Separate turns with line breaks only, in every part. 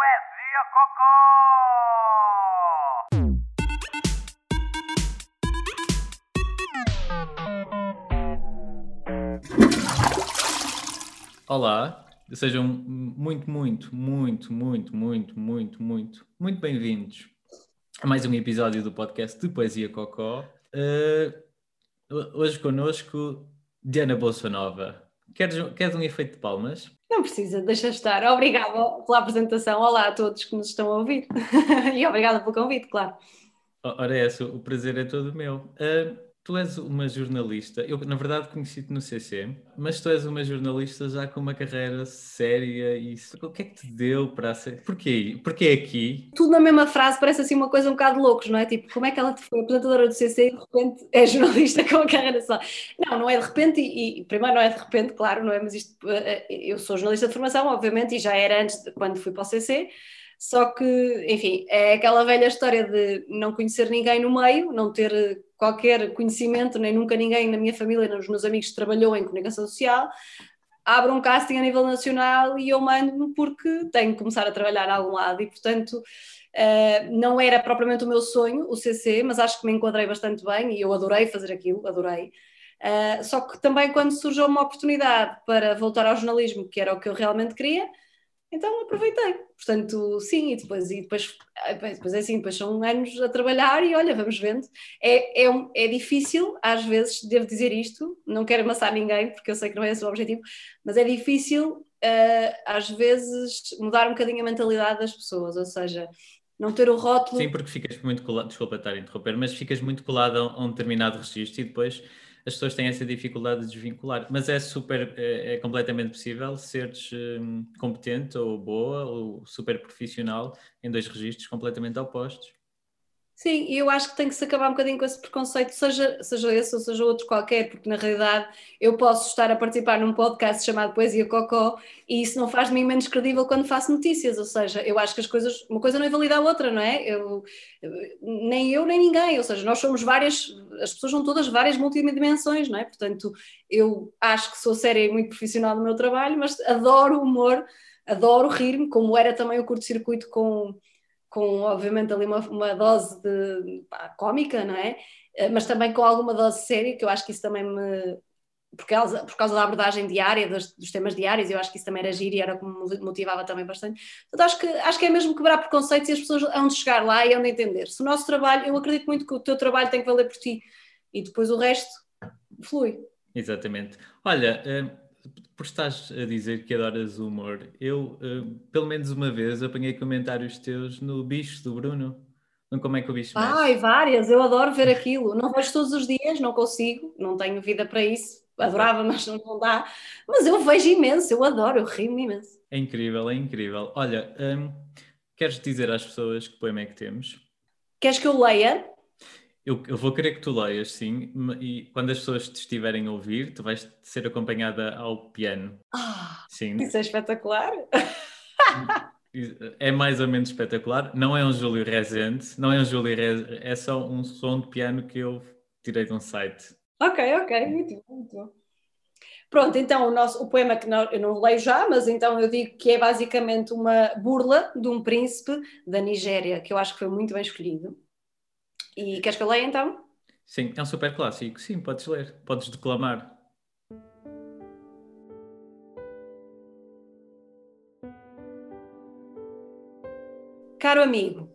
Poesia Cocó!
Olá, sejam muito, muito, muito, muito, muito, muito, muito, muito bem-vindos a mais um episódio do podcast de Poesia Cocó. Uh, hoje connosco, Diana Bolsa Nova. Queres, queres um efeito de palmas?
Não precisa, deixa estar. Obrigada pela apresentação. Olá a todos que nos estão a ouvir. e obrigada pelo convite, claro.
Ora, é essa, o prazer é todo meu. Uh, Tu és uma jornalista, eu na verdade conheci-te no CC, mas tu és uma jornalista já com uma carreira séria e o que é que te deu para ser? Porquê? Porquê aqui?
Tudo na mesma frase parece assim uma coisa um bocado loucos, não é? Tipo, como é que ela foi apresentadora do CC e de repente é jornalista com uma carreira só? Não, não é de repente e, e primeiro não é de repente, claro, não é? Mas isto, eh, eu sou jornalista de formação, obviamente, e já era antes de quando fui para o CC, só que, enfim, é aquela velha história de não conhecer ninguém no meio, não ter qualquer conhecimento, nem nunca ninguém na minha família, nos meus amigos trabalhou em comunicação social, abro um casting a nível nacional e eu mando-me porque tenho que começar a trabalhar a algum lado e, portanto, uh, não era propriamente o meu sonho, o CC, mas acho que me enquadrei bastante bem e eu adorei fazer aquilo, adorei. Uh, só que também quando surgiu uma oportunidade para voltar ao jornalismo, que era o que eu realmente queria, então aproveitei. Portanto, sim, e depois, e depois, ah, depois é assim, depois são anos a trabalhar e olha, vamos vendo. É, é, é difícil, às vezes, devo dizer isto, não quero amassar ninguém, porque eu sei que não é esse o objetivo, mas é difícil, uh, às vezes, mudar um bocadinho a mentalidade das pessoas, ou seja, não ter o rótulo.
Sim, porque ficas muito colado, desculpa estar a interromper, mas ficas muito colado a um determinado registro e depois as pessoas têm essa dificuldade de desvincular. Mas é super, é, é completamente possível seres um, competente ou boa ou super profissional em dois registros completamente opostos.
Sim, e eu acho que tem que se acabar um bocadinho com esse preconceito, seja, seja esse ou seja outro qualquer, porque na realidade eu posso estar a participar num podcast chamado Poesia Cocó e isso não faz de mim menos credível quando faço notícias, ou seja, eu acho que as coisas, uma coisa não invalida a outra, não é? Eu, nem eu nem ninguém, ou seja, nós somos várias, as pessoas são todas várias multidimensões, não é? Portanto, eu acho que sou séria e muito profissional no meu trabalho, mas adoro o humor, adoro rir-me, como era também o curto-circuito com com obviamente ali uma, uma dose de pá, cómica, não é? Eh, mas também com alguma dose séria, que eu acho que isso também me. Por causa, por causa da abordagem diária, dos, dos temas diários, eu acho que isso também era giro e era como me motivava também bastante. Portanto, acho que, acho que é mesmo quebrar preconceitos e as pessoas hão de chegar lá e hão de entender. Se o nosso trabalho, eu acredito muito que o teu trabalho tem que valer por ti e depois o resto flui.
Exatamente. Olha, eh, por estás a dizer que adoras o humor, eu, uh, pelo menos uma vez, apanhei comentários teus no bicho do Bruno. No Como é que o bicho mexe.
Ai, várias, eu adoro ver aquilo. Não vejo todos os dias, não consigo, não tenho vida para isso. Adorava, mas não, não dá. Mas eu vejo imenso, eu adoro, eu rio-me imenso.
É incrível, é incrível. Olha, um, queres dizer às pessoas que poema é que temos?
Queres que eu leia?
Eu, eu, vou querer que tu leias, sim, e quando as pessoas te estiverem a ouvir, tu vais ser acompanhada ao piano.
Ah, sim. Isso é espetacular!
É mais ou menos espetacular. Não é um Júlio Rezende, não é um Júlio Rezende, é só um som de piano que eu tirei de um site.
Ok, ok, muito bom, muito bom. Pronto, então o, nosso, o poema que não, eu não leio já, mas então eu digo que é basicamente uma burla de um príncipe da Nigéria, que eu acho que foi muito bem escolhido. E queres que eu leia então?
Sim, é um super clássico. Sim, podes ler, podes declamar.
Caro amigo,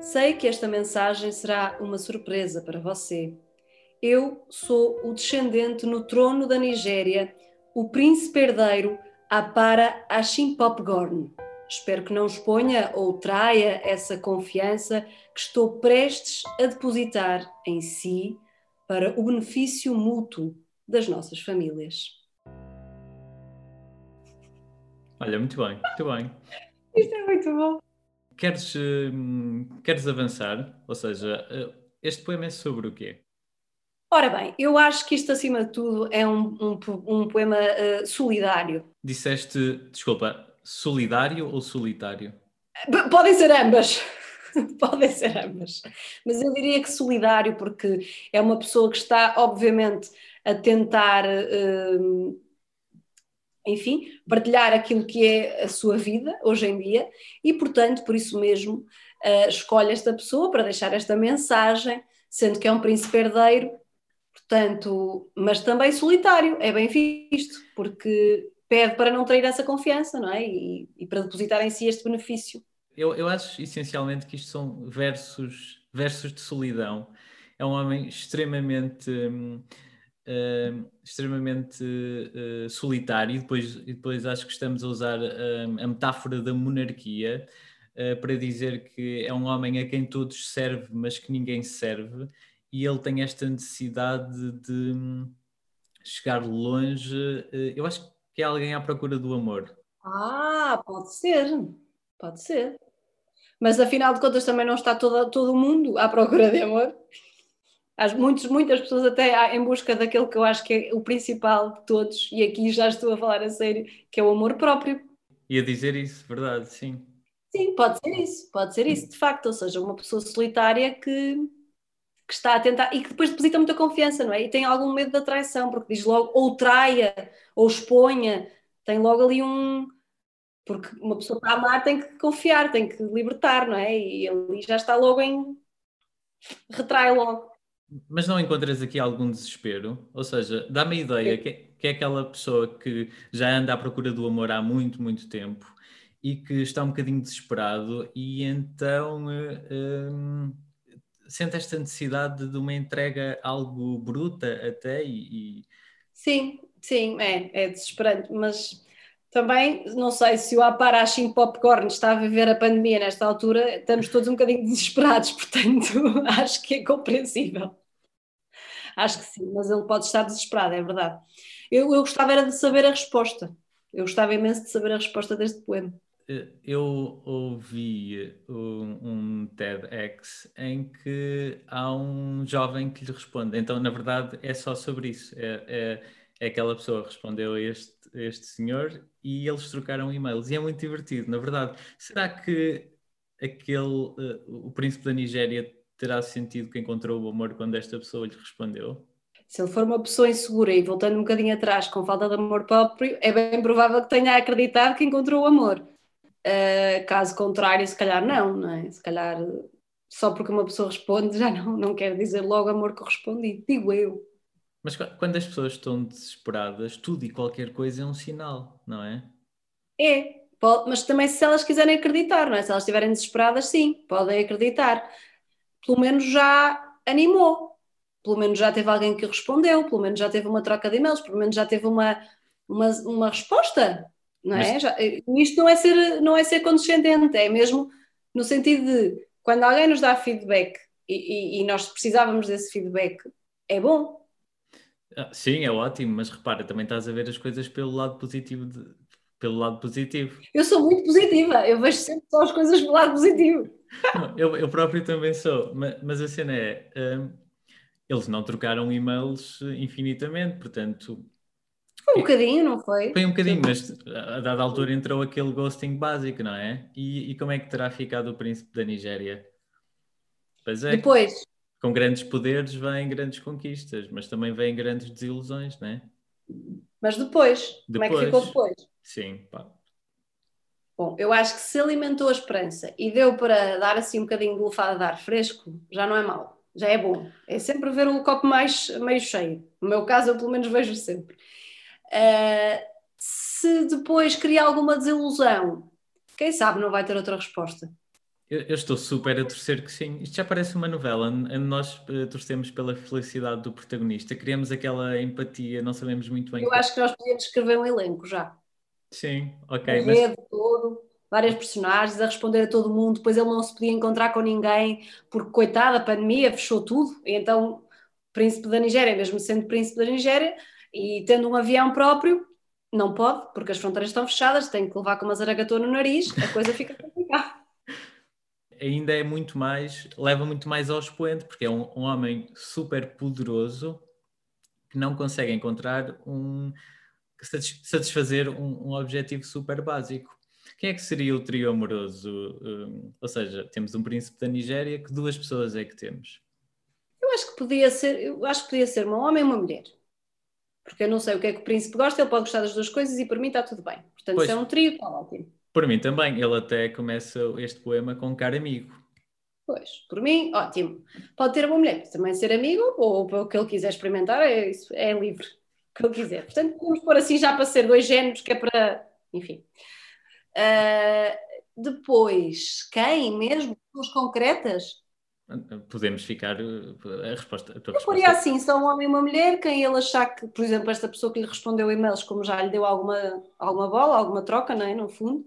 sei que esta mensagem será uma surpresa para você. Eu sou o descendente no trono da Nigéria, o príncipe herdeiro Apara Gorn. Espero que não exponha ou traia essa confiança que estou prestes a depositar em si para o benefício mútuo das nossas famílias.
Olha, muito bem, muito bem.
Isto é muito bom.
Queres, hum, queres avançar? Ou seja, eh, este poema é sobre o quê?
Ora bem, eu acho que isto, acima de tudo, é um, um, um poema uh, solidário.
Disseste, desculpa, solidário ou solitário?
Podem ser ambas. Podem ser ambas. Mas eu diria que solidário, porque é uma pessoa que está, obviamente, a tentar uh, enfim, partilhar aquilo que é a sua vida hoje em dia e, portanto, por isso mesmo, uh, escolhe esta pessoa para deixar esta mensagem, sendo que é um príncipe herdeiro, portanto, mas também solitário, é bem visto, porque pede para não trair essa confiança, não é? E, e para depositar em si este benefício.
Eu, eu acho essencialmente que isto são versos, versos de solidão. É um homem extremamente. Hum, uh, extremamente uh, solitário, e depois, e depois acho que estamos a usar uh, a metáfora da monarquia para dizer que é um homem a quem todos serve, mas que ninguém serve, e ele tem esta necessidade de um, chegar longe. eu acho que é alguém à procura do amor.
Ah, pode ser, pode ser. Mas afinal de contas também não está todo, todo o mundo à procura de amor. Há muitos, muitas pessoas até em busca daquele que eu acho que é o principal de todos, e aqui já estou a falar a sério, que é o amor próprio.
E a dizer isso, verdade, sim.
Sim, pode ser isso, pode ser isso, de facto, ou seja, uma pessoa solitária que, que está a tentar e que depois deposita muita confiança, não é? E tem algum medo da traição, porque diz logo ou traia ou exponha, tem logo ali um. Porque uma pessoa para amar tem que confiar, tem que libertar, não é? E ali já está logo em. retrai logo.
Mas não encontras aqui algum desespero? Ou seja, dá-me a ideia que, é, que é aquela pessoa que já anda à procura do amor há muito, muito tempo e que está um bocadinho desesperado e então um, sente esta necessidade de uma entrega algo bruta até e...
Sim, sim, é, é desesperante, mas também, não sei se o Aparachim Popcorn está a viver a pandemia nesta altura, estamos todos um bocadinho desesperados, portanto, acho que é compreensível. Acho que sim, mas ele pode estar desesperado, é verdade. Eu, eu gostava era de saber a resposta. Eu gostava imenso de saber a resposta deste poema.
Eh, eu ouvi um, um TEDx em que há um jovem que lhe responde. Então, na verdade, é só sobre isso. É, é, é aquela pessoa respondeu a este, este senhor e eles trocaram e-mails. E é muito divertido, na verdade. Será que aquele, uh, o príncipe da Nigéria terá sentido que encontrou o amor quando esta pessoa lhe respondeu?
Se ele for uma pessoa insegura e voltando um bocadinho atrás com falta de amor próprio, é bem provável que tenha acreditado que encontrou o amor. Uh, caso contrário, se calhar não, não é? Se calhar só porque uma pessoa responde já não, não quer dizer logo amor correspondido, digo eu.
Mas quando as pessoas estão desesperadas, tudo e qualquer coisa é um sinal, não é?
É, pode, mas também se elas quiserem acreditar, não é? Se elas estiverem desesperadas, sim, podem acreditar pelo menos já animou, pelo menos já teve alguém que respondeu, pelo menos já teve uma troca de e-mails, pelo menos já teve uma, uma, uma resposta, não é? Já, isto não é, ser, não é ser condescendente, é mesmo no sentido de quando alguém nos dá feedback e, e, e nós precisávamos desse feedback, é bom.
Ah, sim, é ótimo, mas repara, também estás a ver as coisas pelo lado positivo de, pelo lado positivo.
Eu sou muito positiva, eu vejo sempre só as coisas pelo lado positivo.
Não, eu, eu próprio também sou, mas, mas a cena é, um, eles não trocaram e-mails infinitamente, portanto...
Foi um bocadinho, não foi?
Foi um bocadinho, mas a dada altura entrou aquele ghosting básico, não é? E, e como é que terá ficado o príncipe da Nigéria?
Pois é. Depois.
Com grandes poderes vêm grandes conquistas, mas também vêm grandes desilusões, não é?
Mas depois, depois, como é que ficou depois?
Sim, pá.
Bom, eu acho que se alimentou a esperança e deu para dar assim um bocadinho de lufada de ar fresco, já não é mau, já é bom. É sempre ver o copo mais meio cheio. No meu caso, eu pelo menos vejo sempre. Uh, se depois cria alguma desilusão, quem sabe não vai ter outra resposta.
Eu, eu, estou super a torcer que sim. Isto já parece uma novela, onde nós uh, torcemos pela felicidade do protagonista, criamos aquela empatia, não sabemos muito bem.
Eu acho que nós podíamos escrever um elenco já.
Sim, ok.
Um mas... todo, várias personagens a responder a todo mundo, depois ele não se podia encontrar com ninguém, porque, coitada, a pandemia fechou tudo, então o príncipe da Nigéria, mesmo sendo príncipe da Nigéria, e tendo um avião próprio, não pode, porque as fronteiras estão fechadas, tem que levar com uma zaragatua no nariz, a coisa fica complicada.
Ainda é muito mais, leva muito mais ao expoente, porque é um, um homem super poderoso que não consegue encontrar um, satisfazer um, um, objetivo super básico. Quem é que seria o trio amoroso? Um, ou seja, temos um príncipe da Nigéria, que duas pessoas é que temos?
Eu acho que podia ser, eu acho que podia ser um homem e uma mulher. Porque eu não sei o que é que o príncipe gosta, ele pode gostar das duas coisas e por mim está tudo bem. Portanto,
Pois.
se é um trio, está ótimo.
Por mim também, ele até começa este poema com um caro amigo.
Pois, por mim, ótimo. Pode ter uma mulher, também ser amigo, ou o que ele quiser experimentar, é, isso, é livre. O que ele quiser. Portanto, podemos pôr assim já para ser dois géneros, que é para. Enfim. Ah, depois, quem mesmo? Pessoas concretas?
Podemos ficar uh, a resposta. A tua
Eu poria
resposta.
assim, só um homem e uma mulher, quem ele achar que, por exemplo, esta pessoa que lhe respondeu e-mails, como já lhe deu alguma, alguma bola, alguma troca, não é? No fundo.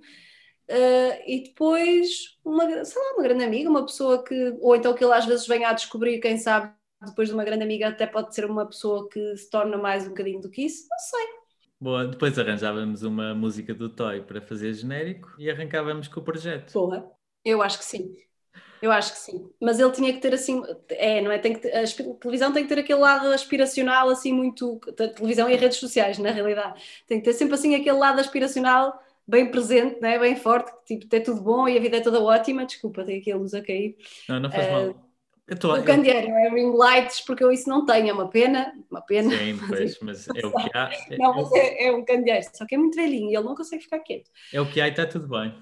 Uh, e depois, uma, sei lá, uma grande amiga, uma pessoa que, ou então que ele às vezes venha a descobrir, quem sabe, depois de uma grande amiga, até pode ser uma pessoa que se torna mais um bocadinho do que isso, não sei.
Boa, depois arranjávamos uma música do Toy para fazer genérico e arrancávamos com o projeto.
Porra, eu acho que sim. Eu acho que sim. Mas ele tinha que ter assim, é, não é? Tem que ter- a televisão tem que ter aquele lado aspiracional, assim, muito. Televisão e redes sociais, na realidade. Tem que ter sempre assim aquele lado aspiracional bem presente, né? bem forte, tipo, é tudo bom e a vida é toda ótima. Desculpa, tem aqui a luz a cair.
Não, não faz
Eh,
mal. Eu tô,
O
eu-
candeeiro, é? Ring lights, porque eu isso não tenho, é uma pena, uma pena.
Sim, pois, mas é o que há. É,
Não, mas é, é um candeeiro, só que é muito velhinho e ele não consegue ficar quieto.
é o que há e está tudo bem.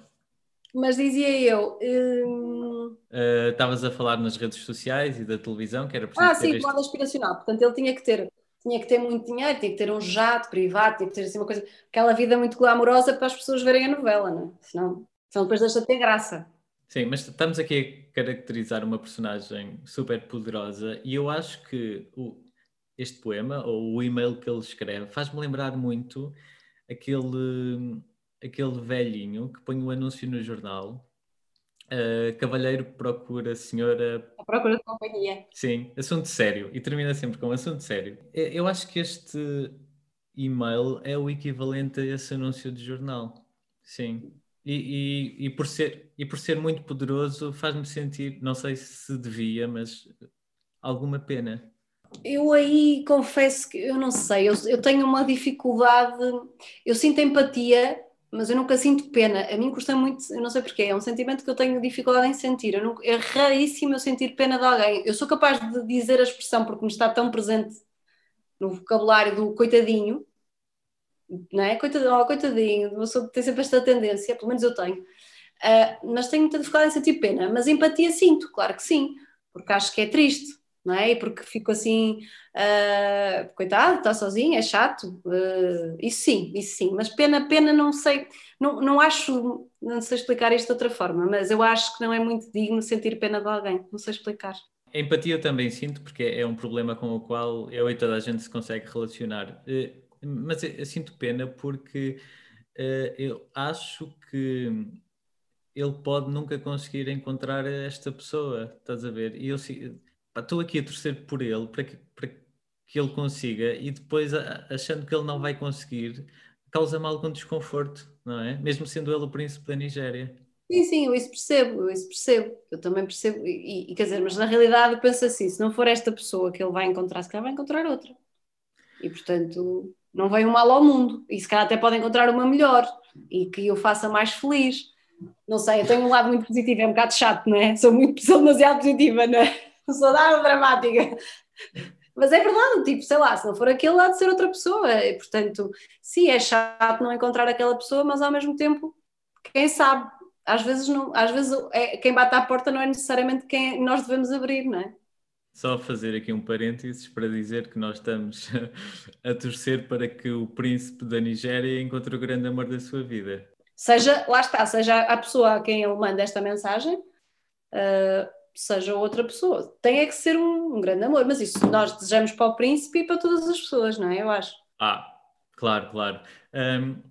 Mas dizia eu. hum,
Uh, Estavas a falar nas redes sociais e da televisão, que era preciso
Ah, sim,
este-
do lado aspiracional. Portanto, ele tinha que ter, tinha que ter muito dinheiro, tinha que ter um jato privado, tinha que ter assim uma coisa, aquela vida muito glamourosa para as pessoas verem a novela, não é? Senão, senão depois deixa de ter graça.
Sim, mas estamos aqui a caracterizar uma personagem super poderosa e eu acho que o- este poema, ou o e-mail que ele escreve, faz-me lembrar muito aquele, aquele velhinho que põe o anúncio no jornal. Uh, cavalheiro procura senhora
A procura de companhia.
Sim, assunto sério. E termina sempre com assunto sério. Eu acho que este e-mail é o equivalente a esse anúncio de jornal. Sim. E, e, e por, ser, e por ser muito poderoso faz-me sentir, não sei se devia, mas alguma pena.
Eu aí confesso que eu não sei, eu, eu tenho uma dificuldade, eu sinto empatia, mas eu nunca sinto pena. A mim custa muito, eu não sei porquê, é um sentimento que eu tenho dificuldade em sentir. Eu nunca- é raríssimo eu sentir pena de alguém. Eu sou capaz de dizer a expressão porque me está tão presente no vocabulário do coitadinho, não é? Coitadinho, oh, coitadinho, uma pessoa tem sempre esta tendência, pelo menos eu tenho. Ah, mas tenho muita dificuldade em sentir pena. Mas empatia sinto, claro que sim, porque acho que é triste, não é? E porque fico assim, ah, coitado, está sozinho, é chato. Ah, isso sim, isso sim. Mas pena, pena, não sei, não, não acho, não sei explicar isto de outra forma, mas eu acho que não é muito digno sentir pena de alguém, não sei explicar.
Empatia também sinto, porque é um problema com o qual eu e toda a gente se consegue relacionar. Eh, Mas eu, sinto pena porque eu acho que ele pode nunca conseguir encontrar esta pessoa, estás a ver? E eu estou aqui a torcer por ele para que, para que ele consiga e depois achando que ele não vai conseguir, causa-me algum desconforto, não é? Mesmo sendo ele o príncipe da Nigéria.
Sim, sim, eu isso percebo, eu isso percebo, eu também percebo, e, e quer dizer, mas na realidade eu penso assim, se não for esta pessoa que ele vai encontrar, se calhar vai encontrar outra. E portanto, não vem um mal ao mundo, e se calhar até pode encontrar uma melhor, e que o faça mais feliz. Não sei, eu tenho um lado muito positivo, é um bocado chato, não é? Sou muito, sou demasiado positiva, não é? Sou nada dramática. Mas é verdade, tipo, sei lá, se não for aquele, há de ser outra pessoa. E, portanto, sim, é chato não encontrar aquela pessoa, mas ao mesmo tempo, quem sabe? Às vezes, não, às vezes é, quem bate à porta não é necessariamente quem nós devemos abrir, não é?
Só fazer aqui um parênteses para dizer que nós estamos a torcer para que o príncipe da Nigéria encontre o grande amor da sua vida.
Seja, lá está, seja a pessoa a quem ele manda esta mensagem, uh, seja outra pessoa. Tem é que ser um, um, grande amor, mas isso nós desejamos para o príncipe e para todas as pessoas, não é? Eu acho.
Ah, claro, claro. Um,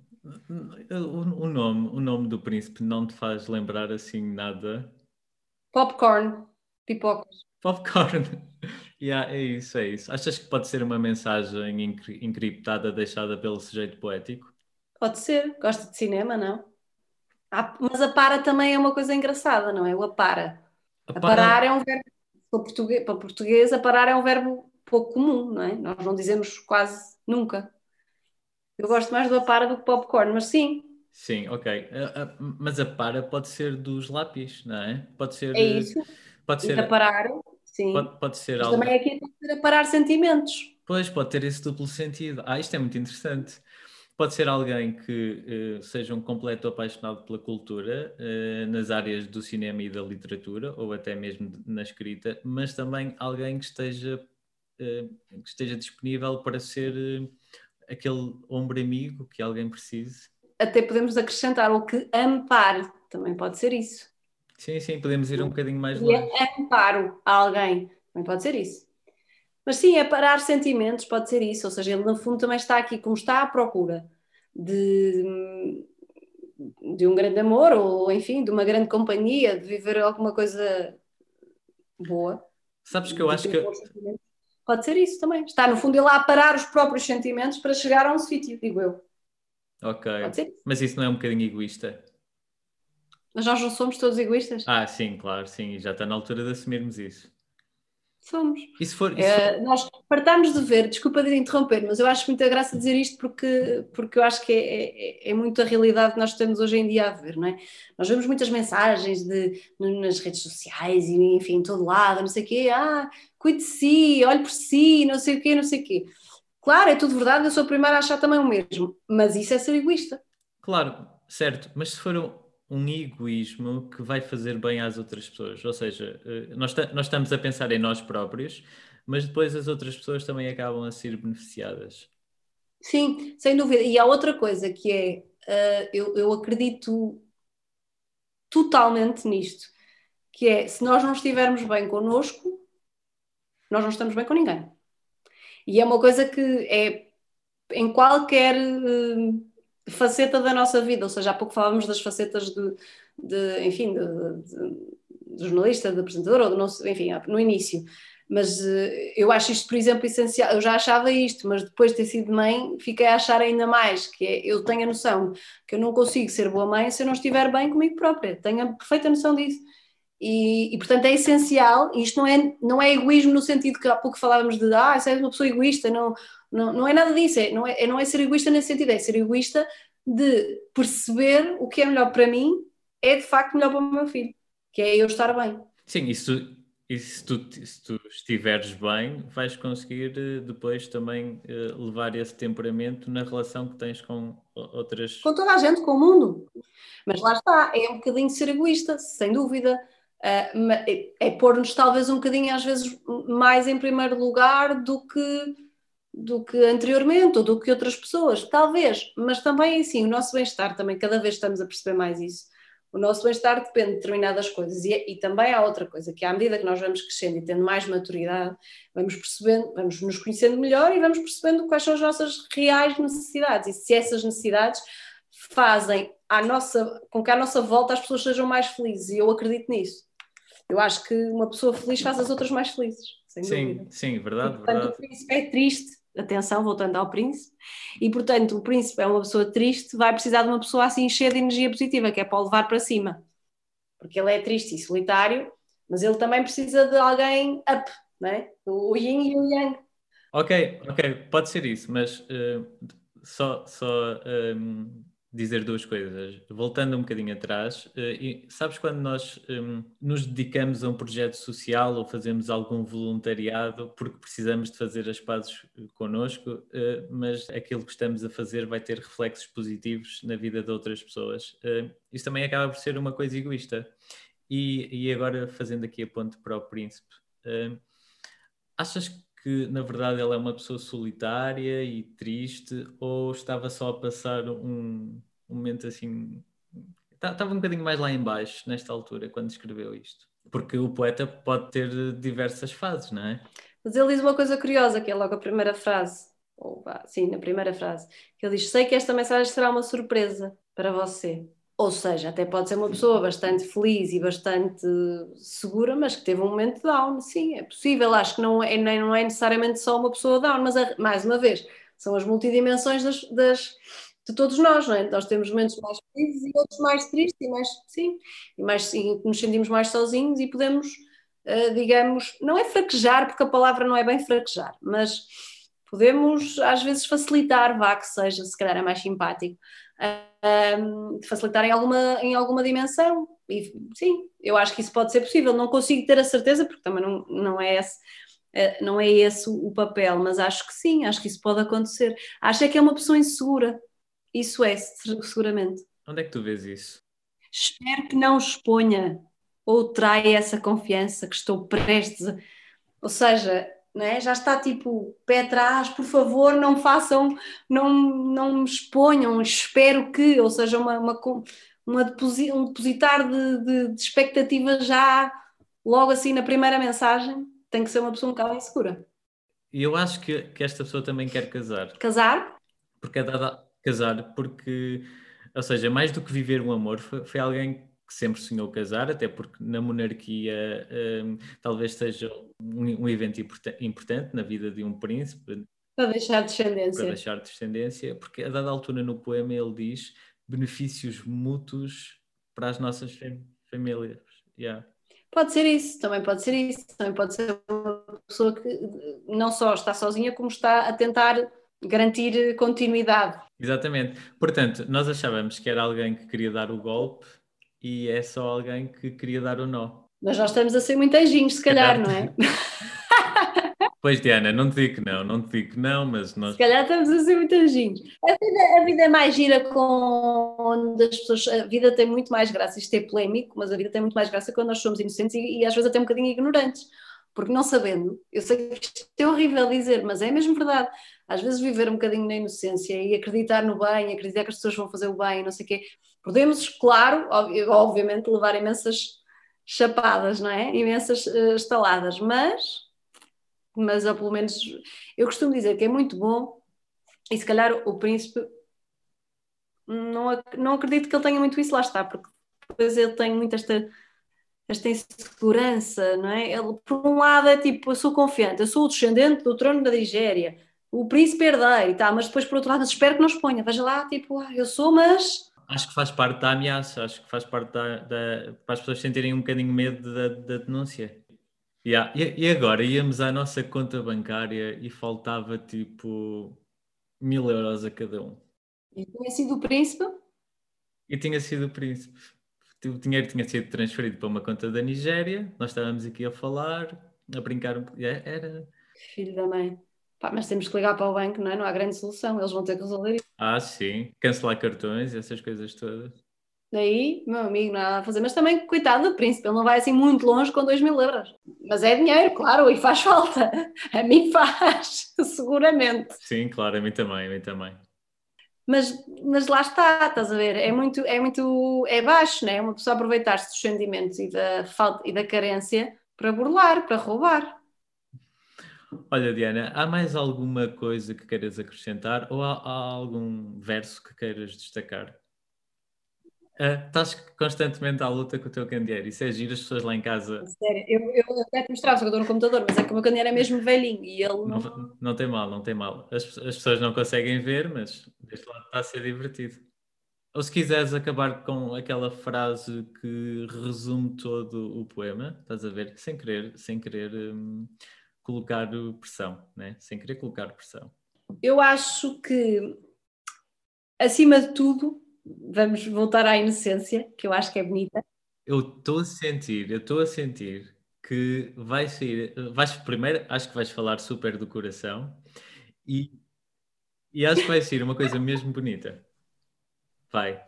o, o, nome, o nome do príncipe não te faz lembrar assim nada?
Popcorn, pipocas.
Popcorn. yeah, é isso, é isso. Achas que pode ser uma mensagem encriptada deixada pelo sujeito poético?
Pode ser. Gosta de cinema, não? Ah, mas a para também é uma coisa engraçada, não é? O apara. A parar é um verbo, para português, para português, a parar é um verbo pouco comum, não é? Nós não dizemos quase nunca. Eu gosto mais do apara do que popcorn, mas sim.
Sim, ok. Mas a para pode ser dos lápis, não é? Pode ser.
É isso.
Pode ser.
E a parar, sim.
Pode, pode ser
mas
algo.
Também aqui pode ser a parar sentimentos.
Pois, pode ter esse duplo sentido. Ah, isto é muito interessante. Pode ser alguém que uh, seja um completo apaixonado pela cultura, uh, nas áreas do cinema e da literatura, ou até mesmo na escrita, mas também alguém que esteja, uh, que esteja disponível para ser aquele ombro amigo que alguém precise.
Até podemos acrescentar o que ampare, também pode ser isso.
Sim, sim, podemos ir um bocadinho mais longe.
É amparo a alguém, também pode ser isso. Mas sim, é parar sentimentos, pode ser isso. Ou seja, ele no fundo também está aqui, como está à procura de, de um grande amor, ou enfim, de uma grande companhia, de viver alguma coisa boa.
Sabes que eu acho que.
Pode ser isso também. Está no fundo ele a parar os próprios sentimentos para chegar a um sítio, digo eu.
Ok. Mas isso não é um bocadinho egoísta?
Mas nós não somos todos egoístas?
Ah, sim, claro, sim. Já está na altura de assumirmos isso.
Somos.
E se for,
e se é, for... nós partamos de ver, desculpa de interromper, mas eu acho muita graça dizer isto porque, porque eu acho que é, é, é, muito a realidade que nós temos hoje em dia a ver, não é? Nós vemos muitas mensagens de, nas redes sociais e enfim, em todo lado, não sei o quê, ah, cuide de si, olhe por si, não sei o quê, não sei o quê. Claro, é tudo verdade, eu sou a primeira a achar também o mesmo, mas isso é ser egoísta.
Claro, certo, mas se for um egoísmo que vai fazer bem às outras pessoas. Ou seja, eh, nós, nós estamos a pensar em nós próprios, mas depois as outras pessoas também acabam a ser beneficiadas.
Sim, sem dúvida. E há outra coisa que é, uh, eu, eu acredito totalmente nisto, que é se nós não estivermos bem connosco, nós não estamos bem com ninguém. E é uma coisa que é em qualquer uh, faceta da nossa vida, ou seja, há pouco falávamos das facetas de, de enfim, de, de, de, jornalista, de apresentador, ou de nosso, enfim, no início. Mas uh, eu acho isto, por exemplo, essencial. Eu já achava isto, mas depois de ter sido mãe, fiquei a achar ainda mais, que é, eu tenho a noção que eu não consigo ser boa mãe se eu não estiver bem comigo própria. Tenho a perfeita noção disso. E, e, portanto é essencial, isto não é, não é egoísmo no sentido que há pouco falávamos de ah, você é uma pessoa egoísta, não, não, não é nada disso, é, não, é, não é ser egoísta nesse sentido, é ser egoísta de perceber o que é melhor para mim é de facto melhor para o meu filho, que é eu estar bem.
Sim, isso e se tu, se tu estiveres bem, vais conseguir eh, depois também uh, levar esse temperamento na relação que tens com outras.
Com toda a gente, com o mundo. Mas lá está, é um bocadinho ser egoísta, sem dúvida. Uh, é, é pôr-nos talvez um bocadinho, às vezes, mais em primeiro lugar do que do que anteriormente ou do que outras pessoas, talvez, mas também assim, o nosso bem-estar também, cada vez estamos a perceber mais isso. O nosso bem-estar depende de determinadas coisas e, e, também há outra coisa, que à medida que nós vamos crescendo e tendo mais maturidade, vamos percebendo, vamos nos conhecendo melhor e vamos percebendo quais são as nossas reais necessidades e se essas necessidades fazem à nossa, com que à nossa volta as pessoas sejam mais felizes e eu acredito nisso. Eu acho que uma pessoa feliz faz as outras mais felizes, sem
sim,
dúvida.
Sim, verdade,
e, portanto,
verdade.
o príncipe é triste atenção, voltando ao príncipe, e portanto o príncipe é uma pessoa triste, vai precisar de uma pessoa assim cheia de energia positiva, que é para o levar para cima, porque ele é triste e solitário, mas ele também precisa de alguém up, né? o yin e o yang.
Ok, ok, pode ser isso, mas uh, só, só um, dizer duas coisas. Voltando um bocadinho atrás, uh, sabes quando nós um, nos dedicamos a um projeto social ou fazemos algum voluntariado porque precisamos de fazer as pazes connosco, uh, mas aquilo que estamos a fazer vai ter reflexos positivos na vida de outras pessoas. Isso também acaba por ser uma coisa egoísta. E, e agora, fazendo aqui a ponte para o príncipe, achas que na verdade ela é uma pessoa solitária e triste ou estava só a passar um, um momento assim estava tá, um bocadinho mais lá embaixo nesta altura quando escreveu isto porque o poeta pode ter diversas fases, não é?
Mas ele diz uma coisa curiosa que é logo a primeira frase ou sim, na primeira frase que ele diz, sei que esta mensagem será uma surpresa para você ou seja, até pode ser uma pessoa bastante feliz e bastante segura, mas que teve um momento down. Sim, é possível. Acho que não é, não é necessariamente só uma pessoa down, mas mais uma vez, são as multidimensões das, das, de todos nós, não é? Nós temos momentos mais felizes e outros mais tristes, e mais, sim, e mais sim, nos sentimos mais sozinhos e podemos, uh, digamos, não é fraquejar, porque a palavra não é bem fraquejar, mas podemos às vezes facilitar, vá que seja, se calhar é mais simpático, um, facilitar em alguma, em alguma dimensão. E sim, eu acho que isso pode ser possível. Não consigo ter a certeza, porque também não, não é esse é, não é esse o papel, mas acho que sim, acho que isso pode acontecer. Acho é que é uma pessoa insegura. Isso é, seguramente.
Onde é que tu vês isso?
Espero que não exponha ou traia essa confiança que estou prestes a... Ou seja, é? já está tipo pé atrás, por favor, não façam, não, não me exponham, espero que, ou seja, uma, uma, uma deposi um depositar de, de, de expectativas já logo assim na primeira mensagem, tem que ser uma pessoa um bocado insegura.
E eu acho que, que esta pessoa também quer casar.
Casar?
Porque é dada casar, porque, ou seja, mais do que viver um amor, foi, foi alguém que sempre sonhou casar, até porque na monarquia um, talvez seja um, um evento importante na vida de um príncipe.
Para deixar descendência.
Para deixar descendência, porque a dada altura no poema ele diz benefícios mútuos para as nossas fam famílias. Yeah.
Pode ser isso, também pode ser isso, também pode ser uma pessoa que não só está sozinha, como está a tentar garantir continuidade.
Exatamente. Portanto, nós achávamos que era alguém que queria dar o golpe e é só alguém que queria dar o nó.
Mas nós estamos a ser muito anjinhos, se calhar, não é?
Pois, Diana, não te digo que não, não te digo que não, mas nós.
Se calhar estamos a ser muito anjinhos. A vida, a vida é mais gira com onde as pessoas. A vida tem muito mais graça, isto é polémico, mas a vida tem muito mais graça quando nós somos inocentes e, e às vezes até um bocadinho ignorantes. Porque não sabendo, eu sei que isto é horrível dizer, mas é mesmo verdade. Às vezes viver um bocadinho na inocência e acreditar no bem, acreditar que as pessoas vão fazer o bem, não sei o quê, Podemos, claro, obviamente, levar imensas chapadas, não é? Imensas uh, estaladas, mas, mas ou pelo menos eu costumo dizer que é muito bom e se calhar o príncipe não, não acredito que ele tenha muito isso, lá está, porque depois ele tem muito esta, esta insegurança, não é? Ele, por um lado, é tipo, eu sou confiante, eu sou o descendente do trono da Nigéria, o príncipe herdeiro e tal, mas depois, por outro lado, espero que não exponha, veja lá, tipo, ah, eu sou, mas
Acho que faz parte da ameaça, acho que faz parte da, da para as pessoas sentirem um bocadinho medo da, da denúncia. Yeah. E, e, agora íamos à nossa conta bancária e faltava tipo mil euros a cada um.
E tinha sido o príncipe?
E tinha sido o príncipe. O dinheiro tinha sido transferido para uma conta da Nigéria, nós estávamos aqui a falar, a brincar um. É, era.
Filho da mãe. Pá, mas temos que ligar para o banco, não é? Não há grande solução, eles vão ter que resolver isso.
Ah, sim. Cancelar cartões, essas coisas todas.
Daí, meu amigo, nada a fazer. Mas também, coitado do príncipe, ele não vai assim muito longe com 2 mil euros. Mas é dinheiro, claro, e faz falta. A mim faz, seguramente.
Sim, claro, a mim também, a mim também.
Mas, mas lá está, estás a ver? É muito, é muito, é baixo, né? Uma pessoa aproveitar-se dos sentimentos e da falta e da carência para burlar, para roubar.
Olha, Diana, há mais alguma coisa que queiras acrescentar ou há, há algum verso que queiras destacar? Uh, estás constantemente à luta com o teu candeeiro. Isso é giro, as pessoas lá em casa.
Sério, eu, eu até te mostrava, só que eu estou no computador, mas é que o meu candeeiro é mesmo velhinho e ele
não. Não, não tem mal, não tem mal. As, as pessoas não conseguem ver, mas deste lado está a ser divertido. Ou se quiseres acabar com aquela frase que resume todo o poema, estás a ver? Sem querer, sem querer. Hum, colocar pressão, né? sem querer colocar pressão.
Eu acho que, acima de tudo, vamos voltar à inocência, que eu acho que é bonita.
Eu estou a sentir, eu estou a sentir que vai sair, vais primeiro, acho que vais falar super do coração e, e acho que vai ser uma coisa mesmo bonita. Vai.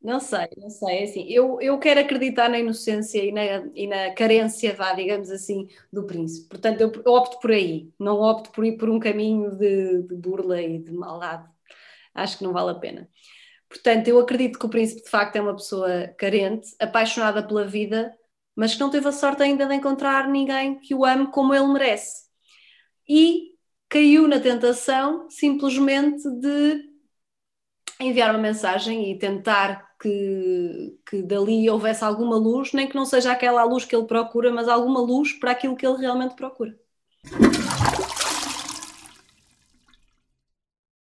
Não sei, não sei. É assim, eu, eu quero acreditar na inocência e na, e na carência, vá, digamos assim, do príncipe. Portanto, eu, eu opto por aí. Não opto por ir por um caminho de, de burla e de maldade. Acho que não vale a pena. Portanto, eu acredito que o príncipe de facto é uma pessoa carente, apaixonada pela vida, mas que não teve a sorte ainda de encontrar ninguém que o ame como ele merece. E caiu na tentação simplesmente de enviar uma mensagem e tentar que, que dali houvesse alguma luz, nem que não seja aquela luz que ele procura, mas alguma luz para aquilo que ele realmente procura.